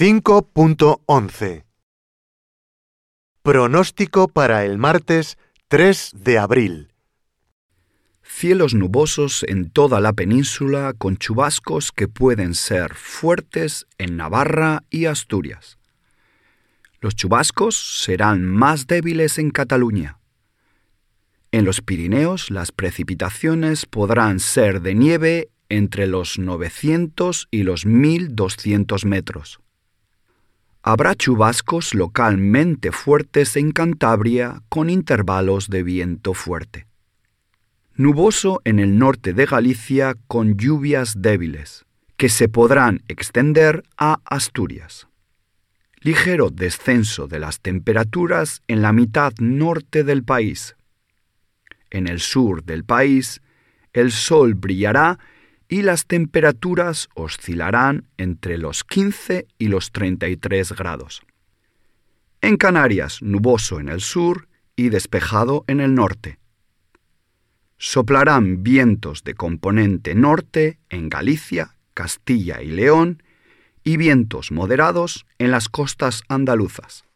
5.11 Pronóstico para el martes 3 de abril. Cielos nubosos en toda la península con chubascos que pueden ser fuertes en Navarra y Asturias. Los chubascos serán más débiles en Cataluña. En los Pirineos las precipitaciones podrán ser de nieve entre los 900 y los 1200 metros. Habrá chubascos localmente fuertes en Cantabria con intervalos de viento fuerte. Nuboso en el norte de Galicia con lluvias débiles, que se podrán extender a Asturias. Ligero descenso de las temperaturas en la mitad norte del país. En el sur del país, el sol brillará y las temperaturas oscilarán entre los 15 y los 33 grados. En Canarias, nuboso en el sur y despejado en el norte. Soplarán vientos de componente norte en Galicia, Castilla y León y vientos moderados en las costas andaluzas.